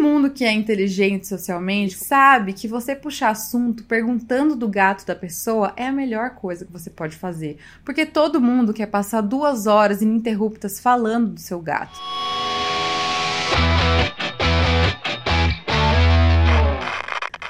mundo que é inteligente socialmente sabe que você puxar assunto perguntando do gato da pessoa é a melhor coisa que você pode fazer. Porque todo mundo quer passar duas horas ininterruptas falando do seu gato.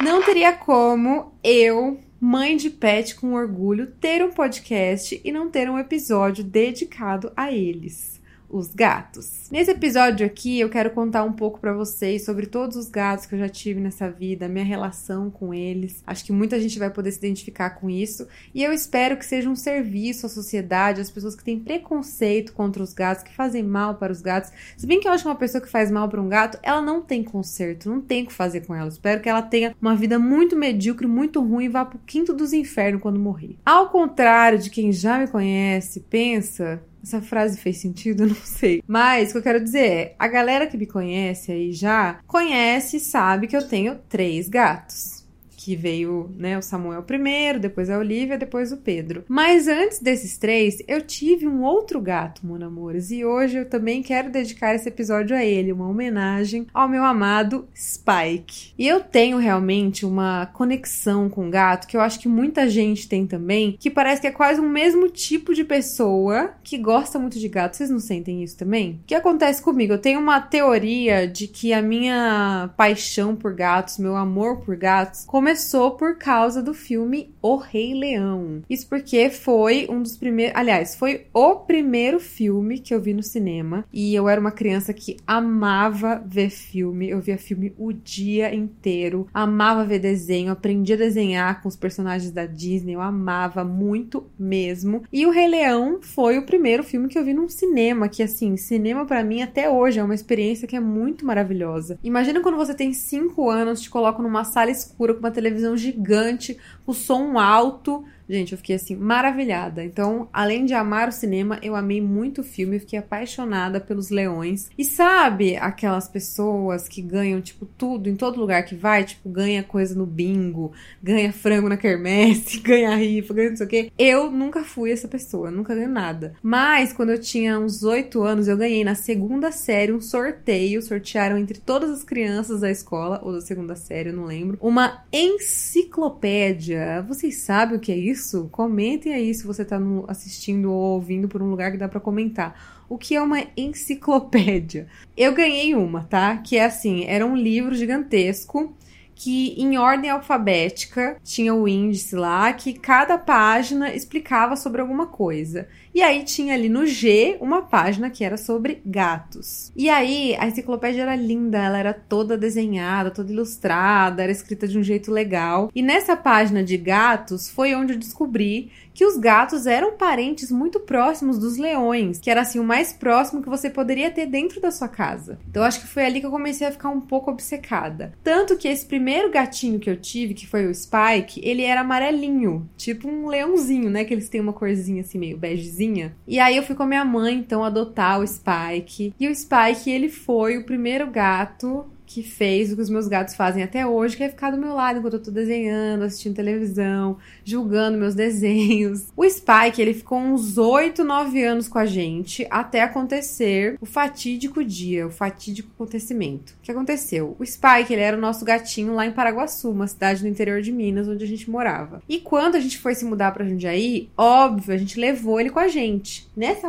Não teria como eu, mãe de pet com orgulho, ter um podcast e não ter um episódio dedicado a eles os gatos. Nesse episódio aqui, eu quero contar um pouco para vocês sobre todos os gatos que eu já tive nessa vida, minha relação com eles. Acho que muita gente vai poder se identificar com isso e eu espero que seja um serviço à sociedade, às pessoas que têm preconceito contra os gatos, que fazem mal para os gatos. Se bem que eu acho que uma pessoa que faz mal para um gato, ela não tem conserto, não tem o que fazer com ela. espero que ela tenha uma vida muito medíocre, muito ruim e vá pro quinto dos infernos quando morrer. Ao contrário de quem já me conhece, pensa essa frase fez sentido? Não sei. Mas o que eu quero dizer é: a galera que me conhece aí já conhece e sabe que eu tenho três gatos que veio, né, o Samuel primeiro, depois a Olivia, depois o Pedro. Mas antes desses três, eu tive um outro gato, Mon Amores, e hoje eu também quero dedicar esse episódio a ele, uma homenagem ao meu amado Spike. E eu tenho realmente uma conexão com gato que eu acho que muita gente tem também, que parece que é quase o mesmo tipo de pessoa que gosta muito de gato. Vocês não sentem isso também? O que acontece comigo? Eu tenho uma teoria de que a minha paixão por gatos, meu amor por gatos, começou começou por causa do filme O Rei Leão. Isso porque foi um dos primeiros. Aliás, foi o primeiro filme que eu vi no cinema. E eu era uma criança que amava ver filme. Eu via filme o dia inteiro. Amava ver desenho. Aprendi a desenhar com os personagens da Disney. Eu amava muito mesmo. E O Rei Leão foi o primeiro filme que eu vi num cinema. Que, assim, cinema para mim até hoje é uma experiência que é muito maravilhosa. Imagina quando você tem 5 anos, te colocam numa sala escura com uma televisão gigante, o som alto Gente, eu fiquei assim maravilhada. Então, além de amar o cinema, eu amei muito o filme, eu fiquei apaixonada pelos leões. E sabe aquelas pessoas que ganham tipo tudo em todo lugar que vai, tipo ganha coisa no bingo, ganha frango na quermesse, ganha rifa, ganha não sei o quê. Eu nunca fui essa pessoa, nunca ganhei nada. Mas quando eu tinha uns 8 anos, eu ganhei na segunda série um sorteio, sortearam entre todas as crianças da escola ou da segunda série, eu não lembro, uma enciclopédia. Vocês sabem o que é isso? Isso, comentem aí se você está assistindo ou ouvindo por um lugar que dá para comentar. O que é uma enciclopédia? Eu ganhei uma, tá? Que é assim, era um livro gigantesco que em ordem alfabética tinha o índice lá, que cada página explicava sobre alguma coisa. E aí tinha ali no G uma página que era sobre gatos. E aí a enciclopédia era linda, ela era toda desenhada, toda ilustrada, era escrita de um jeito legal. E nessa página de gatos foi onde eu descobri que os gatos eram parentes muito próximos dos leões, que era assim o mais próximo que você poderia ter dentro da sua casa. Então acho que foi ali que eu comecei a ficar um pouco obcecada. Tanto que esse primeiro gatinho que eu tive, que foi o Spike, ele era amarelinho, tipo um leãozinho, né, que eles têm uma corzinha assim meio begezinha. E aí eu fui com a minha mãe então adotar o Spike. E o Spike, ele foi o primeiro gato que fez o que os meus gatos fazem até hoje, que é ficar do meu lado enquanto eu tô desenhando, assistindo televisão, julgando meus desenhos. O Spike, ele ficou uns 8, 9 anos com a gente até acontecer o fatídico dia, o fatídico acontecimento. O que aconteceu? O Spike, ele era o nosso gatinho lá em Paraguaçu, uma cidade no interior de Minas, onde a gente morava. E quando a gente foi se mudar pra Jundiaí, óbvio, a gente levou ele com a gente. Nessa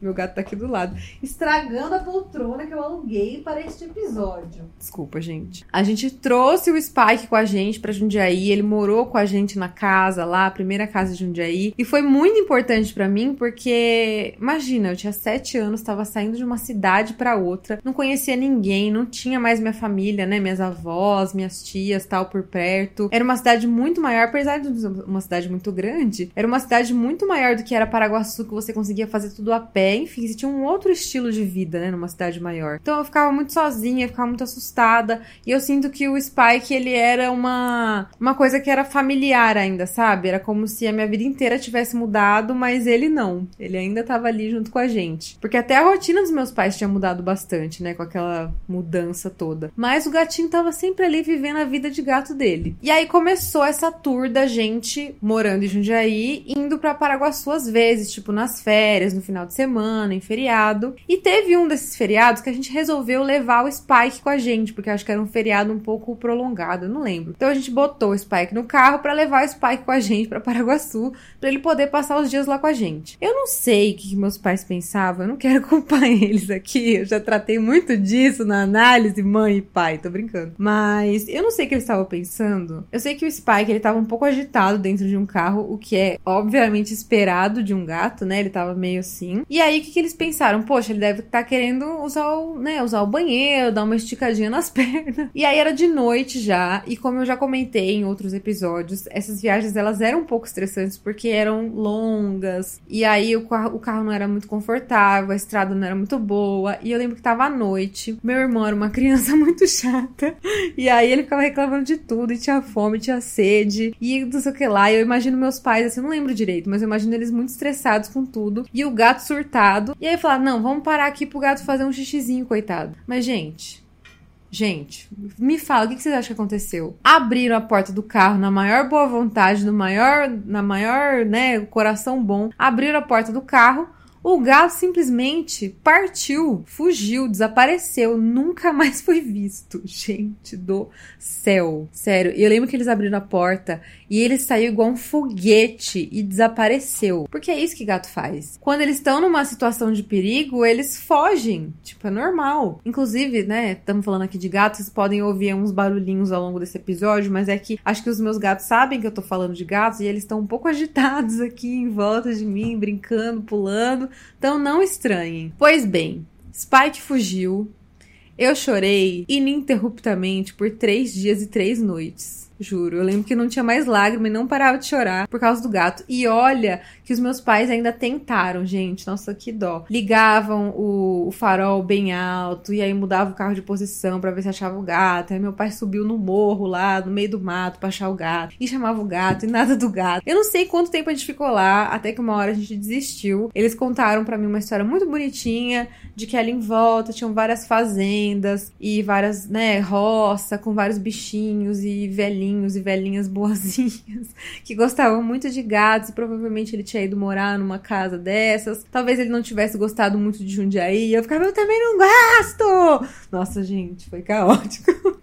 meu gato tá aqui do lado. Estragando a poltrona que eu aluguei para este episódio. Desculpa, gente. A gente trouxe o Spike com a gente pra Jundiaí. Ele morou com a gente na casa lá, a primeira casa de Jundiaí. E foi muito importante para mim porque, imagina, eu tinha sete anos, tava saindo de uma cidade para outra, não conhecia ninguém, não tinha mais minha família, né? Minhas avós, minhas tias, tal, por perto. Era uma cidade muito maior, apesar de uma cidade muito grande, era uma cidade muito maior do que era Paraguaçu, que você conseguia fazer tudo a pé enfim, você tinha um outro estilo de vida, né, numa cidade maior. Então eu ficava muito sozinha, ficava muito assustada, e eu sinto que o Spike, ele era uma, uma coisa que era familiar ainda, sabe? Era como se a minha vida inteira tivesse mudado, mas ele não. Ele ainda tava ali junto com a gente. Porque até a rotina dos meus pais tinha mudado bastante, né, com aquela mudança toda. Mas o gatinho tava sempre ali vivendo a vida de gato dele. E aí começou essa tour da gente morando em Jundiaí, indo para Paraguaçu às vezes, tipo nas férias, no final de semana semana, em feriado. E teve um desses feriados que a gente resolveu levar o Spike com a gente, porque acho que era um feriado um pouco prolongado, não lembro. Então a gente botou o Spike no carro para levar o Spike com a gente para Paraguaçu, para ele poder passar os dias lá com a gente. Eu não sei o que meus pais pensavam, eu não quero culpar eles aqui, eu já tratei muito disso na análise mãe e pai, tô brincando. Mas eu não sei o que eles estavam pensando. Eu sei que o Spike ele tava um pouco agitado dentro de um carro, o que é obviamente esperado de um gato, né? Ele tava meio assim. E aí o que, que eles pensaram? Poxa, ele deve estar tá querendo usar o, né, usar o banheiro, dar uma esticadinha nas pernas. E aí era de noite já, e como eu já comentei em outros episódios, essas viagens elas eram um pouco estressantes porque eram longas. E aí o carro, o carro não era muito confortável, a estrada não era muito boa. E eu lembro que tava à noite. Meu irmão era uma criança muito chata. E aí ele ficava reclamando de tudo, e tinha fome, tinha sede, e não sei o que lá. E eu imagino meus pais, assim, eu não lembro direito, mas eu imagino eles muito estressados com tudo. E o gato surtado. E aí falar: não, vamos parar aqui pro gato fazer um xixizinho, coitado. Mas, gente, Gente, me fala, o que vocês acham que aconteceu? Abriram a porta do carro na maior boa vontade, no maior, na maior, né, coração bom. Abriram a porta do carro, o gato simplesmente partiu, fugiu, desapareceu, nunca mais foi visto. Gente do céu. Sério, eu lembro que eles abriram a porta e ele saiu igual um foguete e desapareceu. Porque é isso que gato faz. Quando eles estão numa situação de perigo, eles fogem. Tipo, é normal. Inclusive, né, estamos falando aqui de gatos, vocês podem ouvir uns barulhinhos ao longo desse episódio, mas é que acho que os meus gatos sabem que eu tô falando de gatos e eles estão um pouco agitados aqui em volta de mim, brincando, pulando. Então não estranhem. Pois bem, Spike fugiu. Eu chorei ininterruptamente por três dias e três noites. Juro. Eu lembro que não tinha mais lágrima e não parava de chorar por causa do gato. E olha que os meus pais ainda tentaram, gente. Nossa, que dó. Ligavam o, o farol bem alto e aí mudava o carro de posição para ver se achava o gato. Aí meu pai subiu no morro lá, no meio do mato, pra achar o gato. E chamava o gato e nada do gato. Eu não sei quanto tempo a gente ficou lá, até que uma hora a gente desistiu. Eles contaram para mim uma história muito bonitinha de que ali em volta tinham várias fazendas e várias, né, roça com vários bichinhos e velhinhos velhinhos e velhinhas boazinhas que gostavam muito de gatos e provavelmente ele tinha ido morar numa casa dessas. Talvez ele não tivesse gostado muito de Jundiaí. Eu ficava, eu também não gosto! Nossa, gente, foi caótico.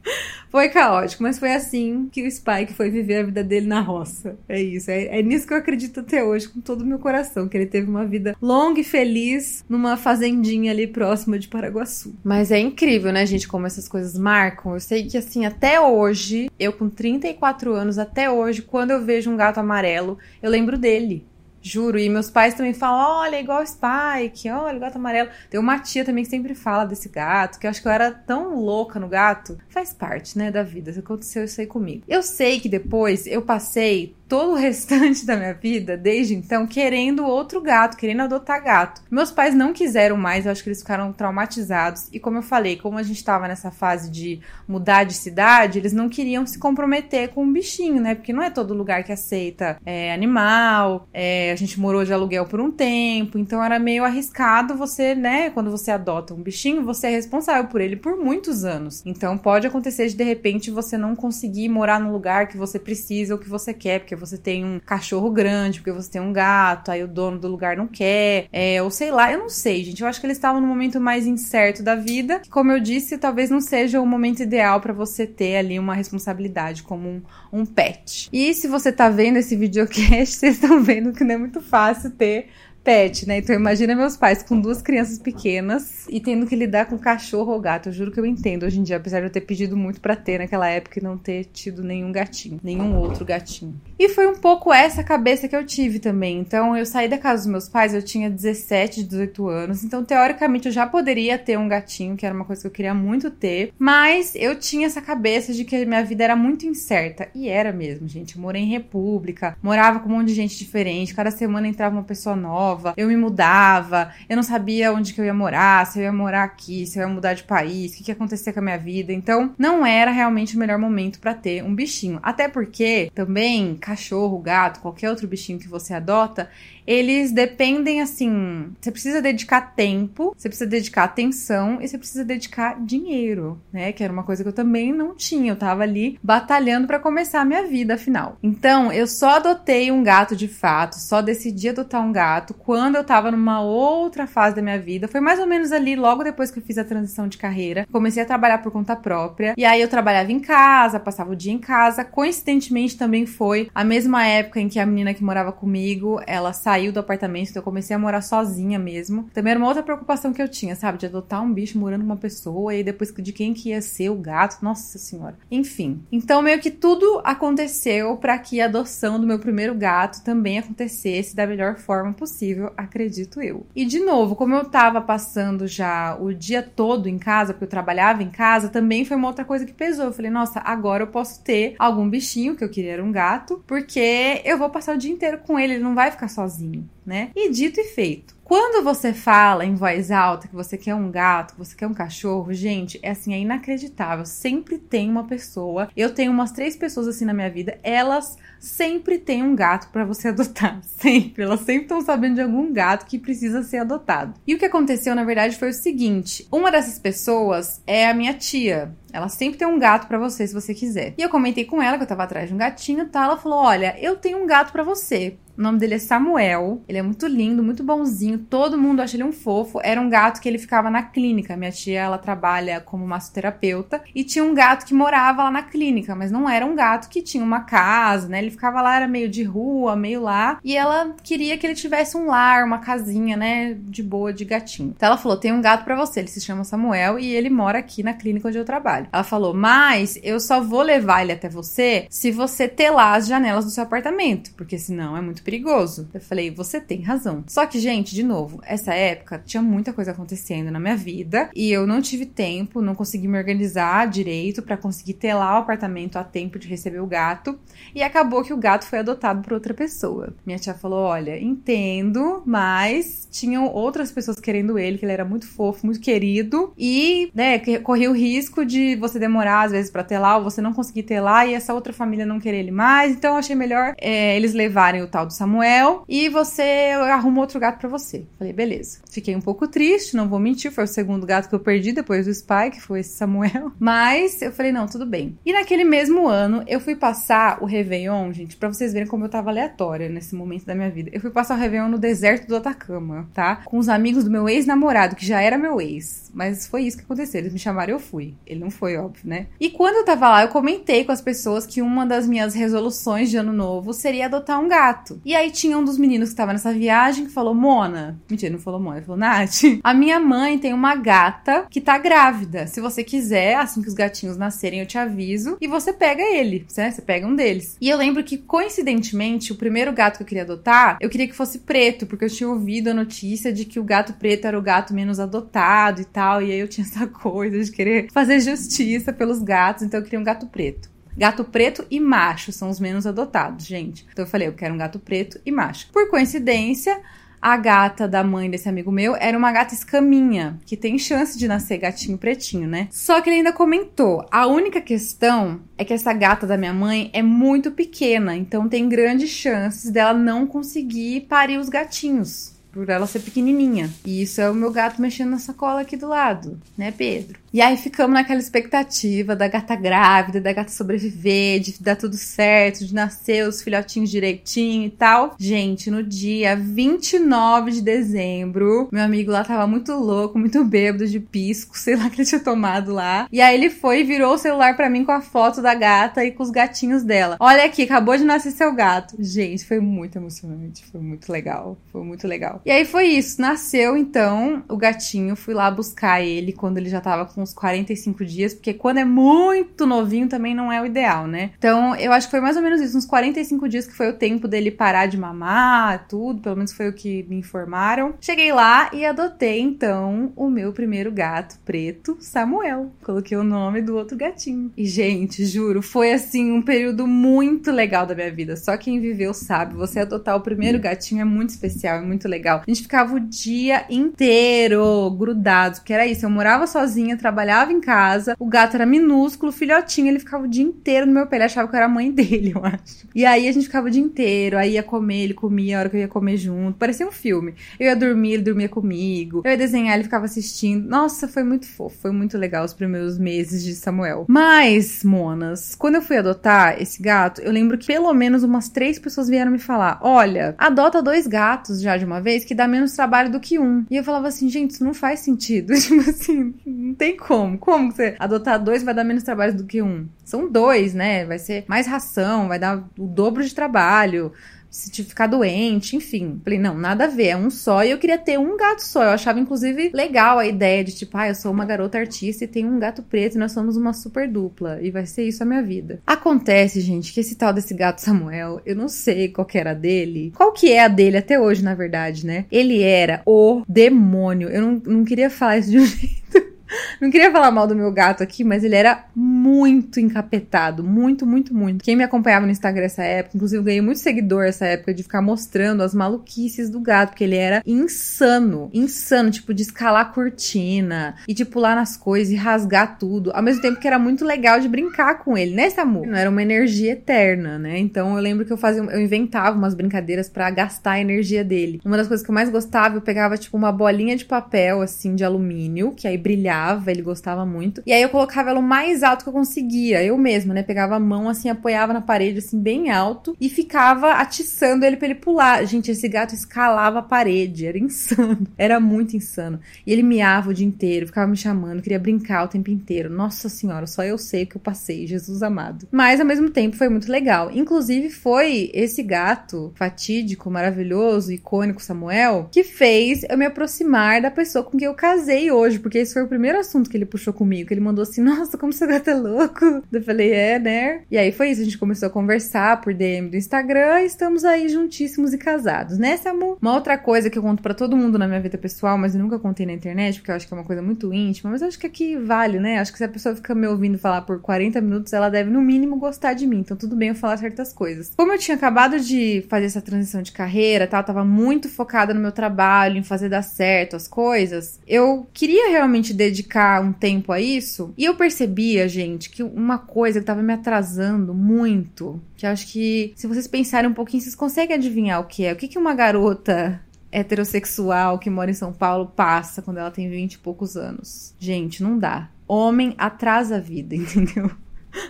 foi caótico, mas foi assim que o Spike foi viver a vida dele na roça. É isso, é, é nisso que eu acredito até hoje, com todo o meu coração, que ele teve uma vida longa e feliz numa fazendinha ali próxima de Paraguaçu. Mas é incrível, né, gente, como essas coisas marcam. Eu sei que, assim, até hoje, eu com 34 anos, até hoje, quando eu vejo um gato amarelo, eu lembro dele. Juro. E meus pais também falam: olha, igual o Spike, olha, o gato amarelo. Tem uma tia também que sempre fala desse gato, que eu acho que eu era tão louca no gato. Faz parte, né, da vida. Aconteceu isso aí comigo. Eu sei que depois eu passei todo o restante da minha vida, desde então, querendo outro gato, querendo adotar gato. Meus pais não quiseram mais, eu acho que eles ficaram traumatizados. E como eu falei, como a gente estava nessa fase de mudar de cidade, eles não queriam se comprometer com um bichinho, né? Porque não é todo lugar que aceita é, animal. É, a gente morou de aluguel por um tempo, então era meio arriscado você, né? Quando você adota um bichinho, você é responsável por ele por muitos anos. Então pode acontecer de de repente você não conseguir morar no lugar que você precisa ou que você quer, porque você tem um cachorro grande, porque você tem um gato, aí o dono do lugar não quer, é, ou sei lá, eu não sei, gente. Eu acho que eles estavam no momento mais incerto da vida, que, como eu disse, talvez não seja o momento ideal para você ter ali uma responsabilidade como um, um pet. E se você tá vendo esse videocast, vocês estão vendo que não é muito fácil ter pet, né? Então imagina meus pais com duas crianças pequenas e tendo que lidar com cachorro ou gato. Eu juro que eu entendo hoje em dia, apesar de eu ter pedido muito para ter naquela época e não ter tido nenhum gatinho, nenhum outro gatinho. E foi um pouco essa cabeça que eu tive também. Então eu saí da casa dos meus pais, eu tinha 17, 18 anos. Então teoricamente eu já poderia ter um gatinho, que era uma coisa que eu queria muito ter, mas eu tinha essa cabeça de que minha vida era muito incerta e era mesmo, gente. Eu morei em república, morava com um monte de gente diferente, cada semana entrava uma pessoa nova nova, eu me mudava, eu não sabia onde que eu ia morar, se eu ia morar aqui, se eu ia mudar de país, o que, que ia acontecer com a minha vida. Então, não era realmente o melhor momento para ter um bichinho. Até porque também cachorro, gato, qualquer outro bichinho que você adota, eles dependem assim. Você precisa dedicar tempo, você precisa dedicar atenção e você precisa dedicar dinheiro, né? Que era uma coisa que eu também não tinha. Eu tava ali batalhando para começar a minha vida, afinal. Então, eu só adotei um gato de fato, só decidi adotar um gato quando eu tava numa outra fase da minha vida. Foi mais ou menos ali, logo depois que eu fiz a transição de carreira. Comecei a trabalhar por conta própria. E aí eu trabalhava em casa, passava o dia em casa. Coincidentemente também foi a mesma época em que a menina que morava comigo, ela saiu do apartamento, então eu comecei a morar sozinha mesmo. Também era uma outra preocupação que eu tinha, sabe? De adotar um bicho morando com uma pessoa e depois de quem que ia ser o gato. Nossa senhora. Enfim. Então meio que tudo aconteceu para que a adoção do meu primeiro gato também acontecesse da melhor forma possível, acredito eu. E de novo, como eu tava passando já o dia todo em casa, porque eu trabalhava em casa, também foi uma outra coisa que pesou. Eu falei, nossa, agora eu posso ter algum bichinho, que eu queria era um gato, porque eu vou passar o dia inteiro com ele, ele não vai ficar sozinho, né? E dito e feito. Quando você fala em voz alta que você quer um gato, que você quer um cachorro, gente, é assim, é inacreditável. Sempre tem uma pessoa. Eu tenho umas três pessoas assim na minha vida, elas sempre têm um gato para você adotar. Sempre. Elas sempre estão sabendo de algum gato que precisa ser adotado. E o que aconteceu, na verdade, foi o seguinte: uma dessas pessoas é a minha tia. Ela sempre tem um gato para você, se você quiser. E eu comentei com ela que eu tava atrás de um gatinho tá? Ela falou: Olha, eu tenho um gato para você. O nome dele é Samuel. Ele é muito lindo, muito bonzinho. Todo mundo acha ele um fofo. Era um gato que ele ficava na clínica. Minha tia, ela trabalha como massoterapeuta. E tinha um gato que morava lá na clínica, mas não era um gato que tinha uma casa, né? Ele ficava lá, era meio de rua, meio lá. E ela queria que ele tivesse um lar, uma casinha, né? De boa, de gatinho. Então ela falou: tem um gato para você. Ele se chama Samuel e ele mora aqui na clínica onde eu trabalho. Ela falou: mas eu só vou levar ele até você se você telar as janelas do seu apartamento. Porque senão é muito perigoso. Eu falei, você tem razão. Só que, gente, de novo, essa época tinha muita coisa acontecendo na minha vida e eu não tive tempo, não consegui me organizar direito para conseguir ter lá o apartamento a tempo de receber o gato. E acabou que o gato foi adotado por outra pessoa. Minha tia falou: Olha, entendo, mas tinham outras pessoas querendo ele, que ele era muito fofo, muito querido. E, né, corria o risco de você demorar, às vezes, para ter lá, ou você não conseguir ter lá, e essa outra família não querer ele mais. Então eu achei melhor é, eles levarem o tal do Samuel e você arruma outro gato para você. Falei, beleza. Fiquei um pouco triste, não vou mentir, foi o segundo gato que eu perdi depois do Spike, foi esse Samuel. Mas eu falei, não, tudo bem. E naquele mesmo ano, eu fui passar o Réveillon, gente, para vocês verem como eu tava aleatória nesse momento da minha vida. Eu fui passar o Réveillon no deserto do Atacama, tá? Com os amigos do meu ex-namorado, que já era meu ex. Mas foi isso que aconteceu. Eles me chamaram e eu fui. Ele não foi, óbvio, né? E quando eu tava lá, eu comentei com as pessoas que uma das minhas resoluções de ano novo seria adotar um gato. E aí tinha um dos meninos que tava nessa viagem que falou: Mona. Mentira, não falou Mona, ele falou: Nath, a minha mãe tem uma gata que tá grávida. Se você quiser, assim que os gatinhos nascerem, eu te aviso. E você pega ele, né? Você pega um deles. E eu lembro que, coincidentemente, o primeiro gato que eu queria adotar, eu queria que fosse preto, porque eu tinha ouvido a notícia de que o gato preto era o gato menos adotado e tal. E aí eu tinha essa coisa de querer fazer justiça pelos gatos, então eu queria um gato preto. Gato preto e macho são os menos adotados, gente. Então eu falei, eu quero um gato preto e macho. Por coincidência, a gata da mãe desse amigo meu era uma gata escaminha, que tem chance de nascer gatinho pretinho, né? Só que ele ainda comentou: a única questão é que essa gata da minha mãe é muito pequena, então tem grandes chances dela não conseguir parir os gatinhos por ela ser pequenininha. E isso é o meu gato mexendo na sacola aqui do lado, né, Pedro? E aí ficamos naquela expectativa da gata grávida, da gata sobreviver, de dar tudo certo, de nascer os filhotinhos direitinho e tal. Gente, no dia 29 de dezembro, meu amigo lá tava muito louco, muito bêbado de pisco, sei lá que ele tinha tomado lá. E aí ele foi e virou o celular para mim com a foto da gata e com os gatinhos dela. Olha aqui, acabou de nascer seu gato. Gente, foi muito emocionante, foi muito legal, foi muito legal. E aí foi isso, nasceu então o gatinho, fui lá buscar ele quando ele já tava com uns 45 dias, porque quando é muito novinho também não é o ideal, né? Então eu acho que foi mais ou menos isso, uns 45 dias que foi o tempo dele parar de mamar, tudo, pelo menos foi o que me informaram. Cheguei lá e adotei então o meu primeiro gato preto, Samuel. Coloquei o nome do outro gatinho. E gente, juro, foi assim um período muito legal da minha vida. Só quem viveu sabe, você adotar o primeiro gatinho é muito especial, é muito legal. A gente ficava o dia inteiro grudados, porque era isso. Eu morava sozinha, trabalhava em casa, o gato era minúsculo, filhotinho, ele ficava o dia inteiro no meu pé, ele achava que eu era a mãe dele, eu acho. E aí a gente ficava o dia inteiro, aí ia comer, ele comia a hora que eu ia comer junto, parecia um filme. Eu ia dormir, ele dormia comigo, eu ia desenhar, ele ficava assistindo. Nossa, foi muito fofo, foi muito legal os primeiros meses de Samuel. Mas, monas, quando eu fui adotar esse gato, eu lembro que pelo menos umas três pessoas vieram me falar: olha, adota dois gatos já de uma vez, que dá menos trabalho do que um. E eu falava assim, gente, isso não faz sentido. tipo assim, não tem como. Como você adotar dois vai dar menos trabalho do que um? São dois, né? Vai ser mais ração, vai dar o dobro de trabalho se ficar doente, enfim. Falei, não, nada a ver, é um só. E eu queria ter um gato só. Eu achava, inclusive, legal a ideia de, tipo, ah, eu sou uma garota artista e tenho um gato preto e nós somos uma super dupla. E vai ser isso a minha vida. Acontece, gente, que esse tal desse gato Samuel, eu não sei qual que era dele. Qual que é a dele até hoje, na verdade, né? Ele era o demônio. Eu não, não queria falar isso de um jeito não queria falar mal do meu gato aqui, mas ele era muito encapetado. Muito, muito, muito. Quem me acompanhava no Instagram nessa época, inclusive eu ganhei muito seguidor nessa época de ficar mostrando as maluquices do gato, porque ele era insano. Insano, tipo, de escalar a cortina e de pular nas coisas e rasgar tudo. Ao mesmo tempo que era muito legal de brincar com ele, né, Samu? Não era uma energia eterna, né? Então eu lembro que eu fazia, eu inventava umas brincadeiras para gastar a energia dele. Uma das coisas que eu mais gostava, eu pegava, tipo, uma bolinha de papel, assim, de alumínio, que aí brilhava ele gostava muito. E aí eu colocava ela o mais alto que eu conseguia, eu mesma, né? Pegava a mão assim, apoiava na parede assim bem alto e ficava atiçando ele para ele pular. Gente, esse gato escalava a parede, era insano. Era muito insano. E ele miava o dia inteiro, ficava me chamando, queria brincar o tempo inteiro. Nossa senhora, só eu sei o que eu passei, Jesus amado. Mas ao mesmo tempo foi muito legal. Inclusive foi esse gato fatídico, maravilhoso, icônico Samuel que fez eu me aproximar da pessoa com quem eu casei hoje, porque esse foi o primeiro primeiro assunto que ele puxou comigo, que ele mandou assim: Nossa, como seu gato é louco. Eu falei: É, né? E aí foi isso, a gente começou a conversar por DM do Instagram e estamos aí juntíssimos e casados, né, amor? Uma outra coisa que eu conto para todo mundo na minha vida pessoal, mas eu nunca contei na internet, porque eu acho que é uma coisa muito íntima, mas eu acho que aqui vale, né? Acho que se a pessoa fica me ouvindo falar por 40 minutos, ela deve no mínimo gostar de mim. Então tudo bem eu falar certas coisas. Como eu tinha acabado de fazer essa transição de carreira, tal, tava muito focada no meu trabalho, em fazer dar certo as coisas, eu queria realmente dedicar dedicar um tempo a isso. E eu percebia, gente, que uma coisa que tava me atrasando muito, que acho que se vocês pensarem um pouquinho, vocês conseguem adivinhar o que é. O que, que uma garota heterossexual que mora em São Paulo passa quando ela tem 20 e poucos anos? Gente, não dá. Homem atrasa a vida, entendeu?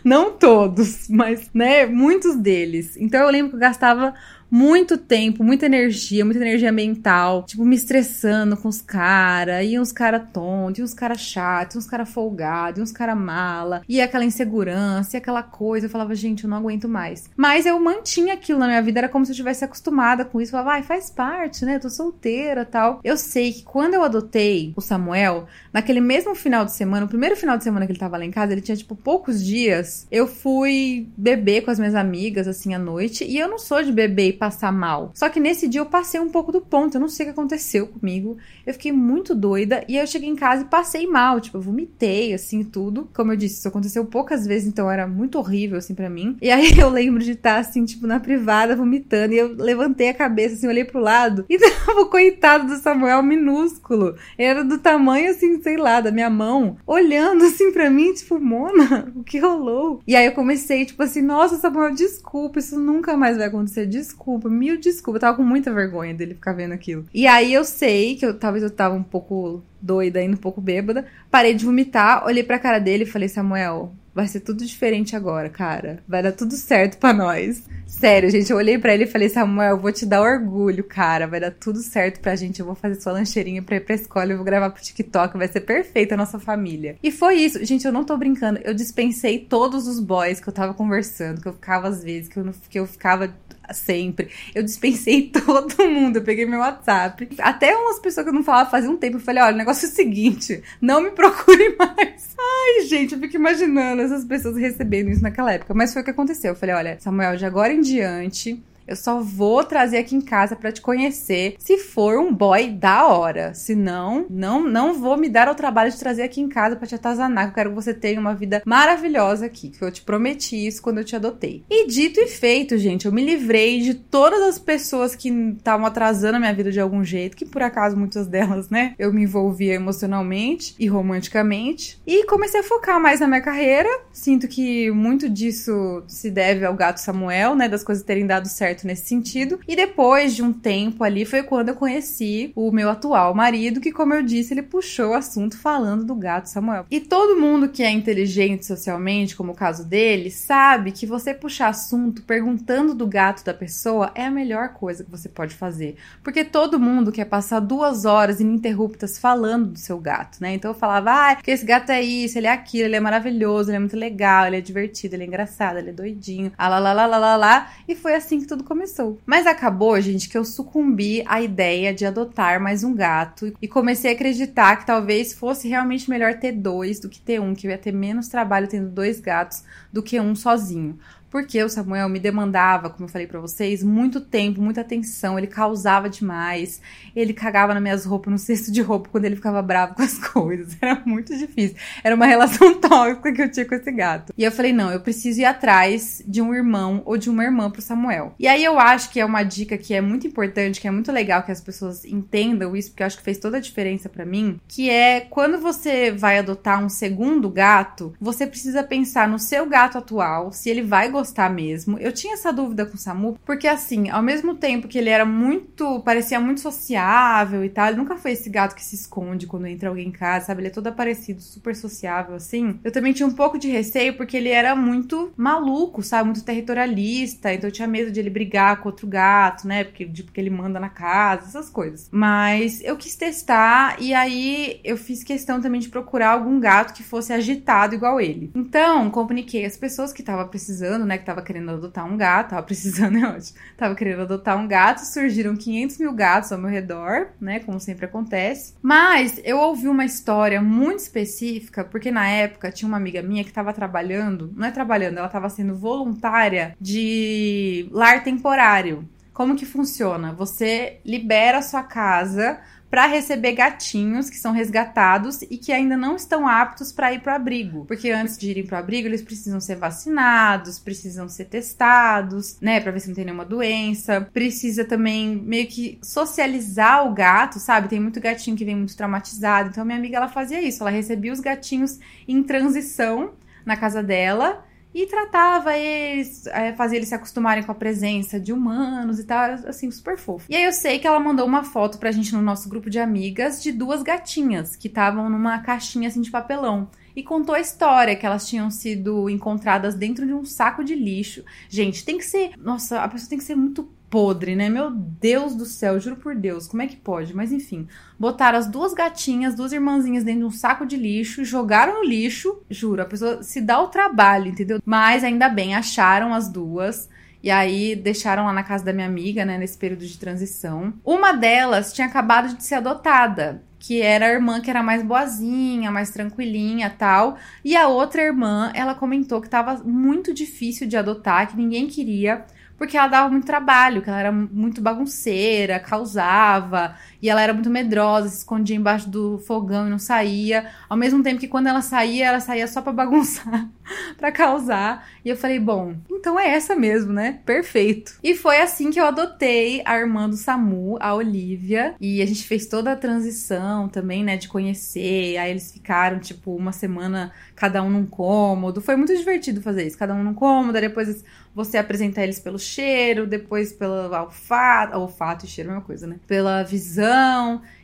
Não todos, mas, né, muitos deles. Então eu lembro que eu gastava muito tempo, muita energia, muita energia mental, tipo, me estressando com os caras, e uns caras tontos, e uns caras chatos, e uns caras folgados, e uns caras mala, e aquela insegurança, e aquela coisa. Eu falava, gente, eu não aguento mais. Mas eu mantinha aquilo na minha vida, era como se eu tivesse acostumada com isso. Eu falava, vai, faz parte, né? Eu tô solteira tal. Eu sei que quando eu adotei o Samuel, naquele mesmo final de semana, o primeiro final de semana que ele tava lá em casa, ele tinha, tipo, poucos dias, eu fui beber com as minhas amigas, assim, à noite, e eu não sou de beber passar mal. Só que nesse dia eu passei um pouco do ponto, eu não sei o que aconteceu comigo. Eu fiquei muito doida e aí eu cheguei em casa e passei mal, tipo, eu vomitei assim tudo. Como eu disse, isso aconteceu poucas vezes, então era muito horrível assim para mim. E aí eu lembro de estar assim, tipo, na privada vomitando e eu levantei a cabeça assim, olhei pro lado e tava o coitado do Samuel minúsculo. Era do tamanho assim, sei lá, da minha mão, olhando assim para mim, tipo, Mona, o que rolou? E aí eu comecei, tipo assim, nossa, Samuel, desculpa, isso nunca mais vai acontecer, desculpa desculpa, mil desculpa. Eu tava com muita vergonha dele ficar vendo aquilo. E aí eu sei que eu talvez eu tava um pouco doida, ainda um pouco bêbada. Parei de vomitar, olhei pra cara dele e falei, Samuel, vai ser tudo diferente agora, cara. Vai dar tudo certo para nós. Sério, gente, eu olhei para ele e falei, Samuel, eu vou te dar orgulho, cara. Vai dar tudo certo pra gente. Eu vou fazer sua lancheirinha pra ir pra escola, eu vou gravar pro TikTok, vai ser perfeita a nossa família. E foi isso. Gente, eu não tô brincando. Eu dispensei todos os boys que eu tava conversando, que eu ficava às vezes, que eu, que eu ficava sempre. Eu dispensei todo mundo. Eu peguei meu WhatsApp. Até umas pessoas que eu não falava fazia um tempo. Eu falei: olha, o negócio é o seguinte: não me procure mais. Ai, gente, eu fico imaginando essas pessoas recebendo isso naquela época. Mas foi o que aconteceu. Eu falei: olha, Samuel, de agora em diante Eu só vou trazer aqui em casa para te conhecer se for um boy da hora. Se não, não, não vou me dar ao trabalho de trazer aqui em casa para te atazanar. Eu quero que você tenha uma vida maravilhosa aqui, que eu te prometi isso quando eu te adotei. E dito e feito, gente, eu me livrei de todas as pessoas que estavam atrasando a minha vida de algum jeito, que por acaso muitas delas, né, eu me envolvia emocionalmente e romanticamente. E comecei a focar mais na minha carreira. Sinto que muito disso se deve ao gato Samuel, né, das coisas terem dado certo nesse sentido. E depois de um tempo ali foi quando eu conheci o meu atual marido, que como eu disse, ele puxou o assunto falando do gato Samuel. E todo mundo que é inteligente socialmente, como o caso dele, sabe que você puxar assunto perguntando do gato da pessoa é a melhor coisa que você pode fazer. Porque todo mundo quer passar duas horas ininterruptas falando do seu gato, né? Então eu falava, ah, porque esse gato é isso, ele é aquilo, ele é maravilhoso, ele é muito legal, ele é divertido, ele é engraçado, ele é doidinho, ah lá lá lá lá lá lá. E foi assim que tudo começou. Mas acabou, gente, que eu sucumbi à ideia de adotar mais um gato e comecei a acreditar que talvez fosse realmente melhor ter dois do que ter um, que eu ia ter menos trabalho tendo dois gatos do que um sozinho. Porque o Samuel me demandava, como eu falei para vocês, muito tempo, muita atenção, ele causava demais, ele cagava nas minhas roupas, no cesto de roupa, quando ele ficava bravo com as coisas. Era muito difícil. Era uma relação tóxica que eu tinha com esse gato. E eu falei, não, eu preciso ir atrás de um irmão ou de uma irmã pro Samuel. E aí eu acho que é uma dica que é muito importante, que é muito legal que as pessoas entendam isso, porque eu acho que fez toda a diferença para mim, que é quando você vai adotar um segundo gato, você precisa pensar no seu gato atual, se ele vai gostar mesmo. Eu tinha essa dúvida com o Samu, porque assim, ao mesmo tempo que ele era muito, parecia muito sociável e tal, ele nunca foi esse gato que se esconde quando entra alguém em casa, sabe? Ele é todo parecido, super sociável assim. Eu também tinha um pouco de receio porque ele era muito maluco, sabe? Muito territorialista, então eu tinha medo de ele brigar com outro gato, né? Porque, de, porque ele manda na casa, essas coisas. Mas eu quis testar e aí eu fiz questão também de procurar algum gato que fosse agitado igual ele. Então, comuniquei as pessoas que estavam precisando, né, que tava querendo adotar um gato, tava precisando, é ótimo, tava querendo adotar um gato, surgiram 500 mil gatos ao meu redor, né, como sempre acontece. Mas eu ouvi uma história muito específica, porque na época tinha uma amiga minha que tava trabalhando, não é trabalhando, ela tava sendo voluntária de lar temporário. Como que funciona? Você libera a sua casa para receber gatinhos que são resgatados e que ainda não estão aptos para ir para o abrigo, porque antes de irem para o abrigo eles precisam ser vacinados, precisam ser testados, né, para ver se não tem nenhuma doença. Precisa também meio que socializar o gato, sabe? Tem muito gatinho que vem muito traumatizado. Então minha amiga ela fazia isso, ela recebia os gatinhos em transição na casa dela e tratava eles, é, fazia eles se acostumarem com a presença de humanos e tal, assim, super fofo. E aí eu sei que ela mandou uma foto pra gente no nosso grupo de amigas de duas gatinhas que estavam numa caixinha assim de papelão e contou a história que elas tinham sido encontradas dentro de um saco de lixo. Gente, tem que ser, nossa, a pessoa tem que ser muito podre, né? Meu Deus do céu, juro por Deus, como é que pode? Mas enfim, botaram as duas gatinhas, duas irmãzinhas dentro de um saco de lixo, jogaram no lixo, juro, a pessoa se dá o trabalho, entendeu? Mas ainda bem, acharam as duas. E aí deixaram lá na casa da minha amiga, né, nesse período de transição. Uma delas tinha acabado de ser adotada, que era a irmã que era mais boazinha, mais tranquilinha, tal. E a outra irmã, ela comentou que tava muito difícil de adotar, que ninguém queria porque ela dava muito trabalho, que ela era muito bagunceira, causava, e ela era muito medrosa, se escondia embaixo do fogão e não saía. Ao mesmo tempo que quando ela saía, ela saía só para bagunçar, para causar. E eu falei, bom, então é essa mesmo, né? Perfeito. E foi assim que eu adotei a irmã do Samu, a Olivia, e a gente fez toda a transição também, né, de conhecer. Aí eles ficaram tipo uma semana cada um num cômodo. Foi muito divertido fazer isso, cada um num cômodo, depois você apresentar eles pelo cheiro, depois pelo olfato, olfato e cheiro é uma coisa, né? Pela visão.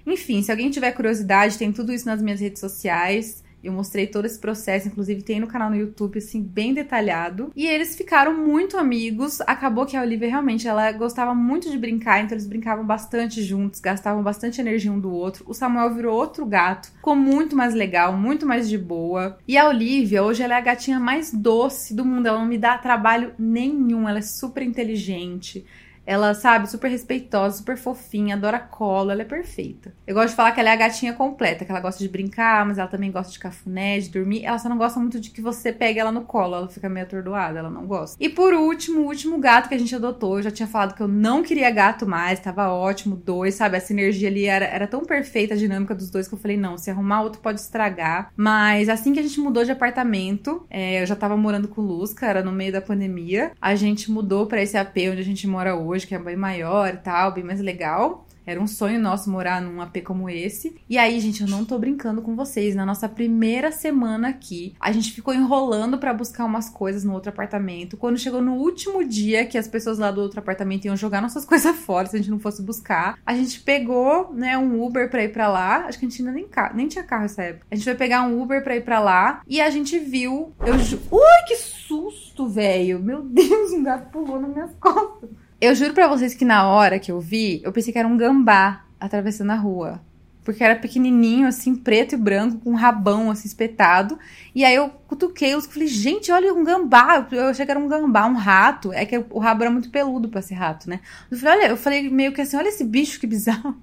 Enfim, se alguém tiver curiosidade, tem tudo isso nas minhas redes sociais. Eu mostrei todo esse processo, inclusive tem no canal no YouTube, assim, bem detalhado. E eles ficaram muito amigos. Acabou que a Olivia realmente, ela gostava muito de brincar, então eles brincavam bastante juntos, gastavam bastante energia um do outro. O Samuel virou outro gato, ficou muito mais legal, muito mais de boa. E a Olivia, hoje ela é a gatinha mais doce do mundo, ela não me dá trabalho nenhum, ela é super inteligente Ela, sabe, super respeitosa, super fofinha, adora colo, ela é perfeita. Eu gosto de falar que ela é a gatinha completa, que ela gosta de brincar, mas ela também gosta de cafuné, de dormir. Ela só não gosta muito de que você pegue ela no colo, ela fica meio atordoada, ela não gosta. E por último, o último gato que a gente adotou, eu já tinha falado que eu não queria gato mais, tava ótimo, dois, sabe? Essa energia ali era, era tão perfeita a dinâmica dos dois que eu falei, não, se arrumar outro pode estragar. Mas assim que a gente mudou de apartamento, é, eu já tava morando com o Lusca, era no meio da pandemia, a gente mudou para esse AP onde a gente mora hoje hoje, que é bem maior e tal, bem mais legal. Era um sonho nosso morar num AP como esse. E aí, gente, eu não tô brincando com vocês. Na nossa primeira semana aqui, a gente ficou enrolando para buscar umas coisas no outro apartamento. Quando chegou no último dia que as pessoas lá do outro apartamento iam jogar nossas coisas fora se a gente não fosse buscar, a gente pegou, né, um Uber pra ir pra lá. Acho que a gente ainda nem, nem tinha carro nessa época. A gente foi pegar um Uber pra ir pra lá e a gente viu. Eu. Ui, que susto, velho! Meu Deus, um gato pulou nas minhas costas. Eu juro pra vocês que na hora que eu vi, eu pensei que era um gambá atravessando a rua. Porque era pequenininho, assim, preto e branco, com um rabão, assim, espetado. E aí eu cutuquei os falei, gente, olha um gambá. Eu achei que era um gambá, um rato. É que o rabo era muito peludo pra ser rato, né? Eu falei, olha, eu falei meio que assim, olha esse bicho, que bizarro.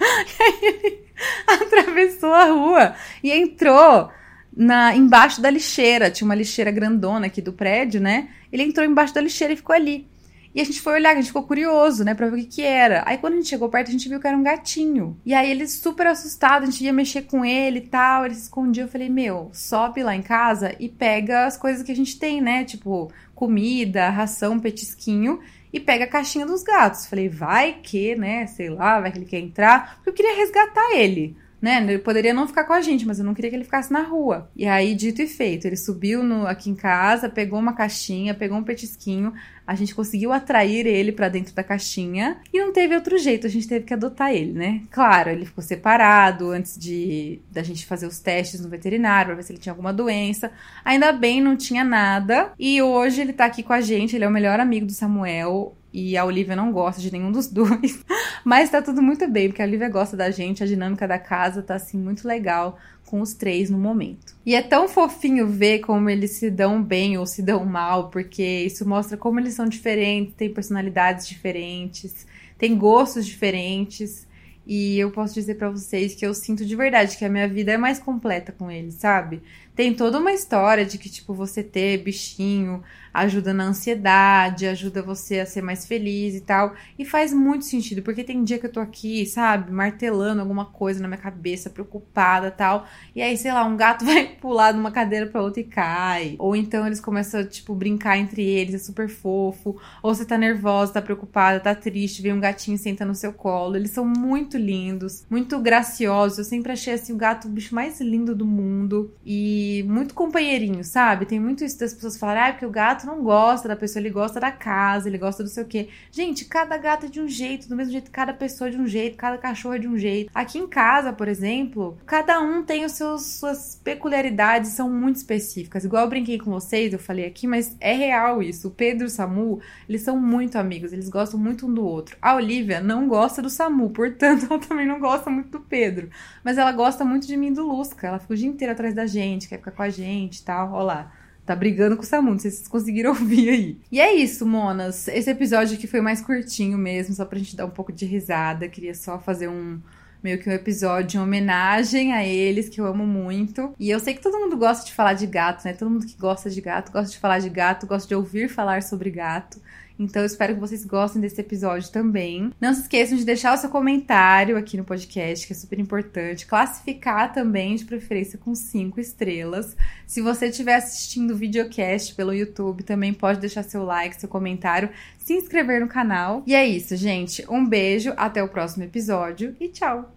E aí ele atravessou a rua e entrou na embaixo da lixeira. Tinha uma lixeira grandona aqui do prédio, né? Ele entrou embaixo da lixeira e ficou ali. E a gente foi olhar, a gente ficou curioso, né, pra ver o que que era. Aí quando a gente chegou perto, a gente viu que era um gatinho. E aí ele super assustado, a gente ia mexer com ele e tal, ele se escondia. Eu falei, meu, sobe lá em casa e pega as coisas que a gente tem, né, tipo comida, ração, petisquinho e pega a caixinha dos gatos. Falei, vai que, né, sei lá, vai que ele quer entrar, porque eu queria resgatar ele né? Ele poderia não ficar com a gente, mas eu não queria que ele ficasse na rua. E aí, dito e feito, ele subiu no, aqui em casa, pegou uma caixinha, pegou um petisquinho, a gente conseguiu atrair ele para dentro da caixinha e não teve outro jeito, a gente teve que adotar ele, né? Claro, ele ficou separado antes de da gente fazer os testes no veterinário para ver se ele tinha alguma doença. Ainda bem, não tinha nada. E hoje ele tá aqui com a gente, ele é o melhor amigo do Samuel e a Olivia não gosta de nenhum dos dois. Mas tá tudo muito bem, porque a Olivia gosta da gente, a dinâmica da casa tá assim muito legal com os três no momento. E é tão fofinho ver como eles se dão bem ou se dão mal, porque isso mostra como eles são diferentes, têm personalidades diferentes, têm gostos diferentes. E eu posso dizer para vocês que eu sinto de verdade que a minha vida é mais completa com eles, sabe? Tem toda uma história de que, tipo, você ter bichinho ajuda na ansiedade, ajuda você a ser mais feliz e tal. E faz muito sentido, porque tem dia que eu tô aqui, sabe, martelando alguma coisa na minha cabeça, preocupada tal. E aí, sei lá, um gato vai pular de uma cadeira pra outra e cai. Ou então eles começam, tipo, brincar entre eles, é super fofo. Ou você tá nervosa, tá preocupada, tá triste, vem um gatinho senta no seu colo. Eles são muito lindos, muito graciosos. Eu sempre achei assim o gato o bicho mais lindo do mundo. E muito companheirinho, sabe? Tem muito isso das pessoas falarem, ah, porque o gato não gosta da pessoa, ele gosta da casa, ele gosta do sei o quê. Gente, cada gato é de um jeito, do mesmo jeito cada pessoa é de um jeito, cada cachorro é de um jeito. Aqui em casa, por exemplo, cada um tem os seus, suas peculiaridades, são muito específicas. Igual eu brinquei com vocês, eu falei aqui, mas é real isso. O Pedro e o Samu, eles são muito amigos, eles gostam muito um do outro. A Olivia não gosta do Samu, portanto, ela também não gosta muito do Pedro. Mas ela gosta muito de mim do Lusca. Ela fica o dia inteiro atrás da gente, quer ficar com a gente e tal. Olha lá. Tá brigando com o Samu, não sei se vocês conseguiram ouvir aí. E é isso, monas. Esse episódio aqui foi mais curtinho mesmo, só pra gente dar um pouco de risada. Queria só fazer um meio que um episódio em homenagem a eles, que eu amo muito. E eu sei que todo mundo gosta de falar de gato, né? Todo mundo que gosta de gato gosta de falar de gato, gosta de ouvir falar sobre gato. Então eu espero que vocês gostem desse episódio também. Não se esqueçam de deixar o seu comentário aqui no podcast, que é super importante. Classificar também, de preferência, com cinco estrelas. Se você estiver assistindo o videocast pelo YouTube, também pode deixar seu like, seu comentário, se inscrever no canal. E é isso, gente. Um beijo, até o próximo episódio e tchau!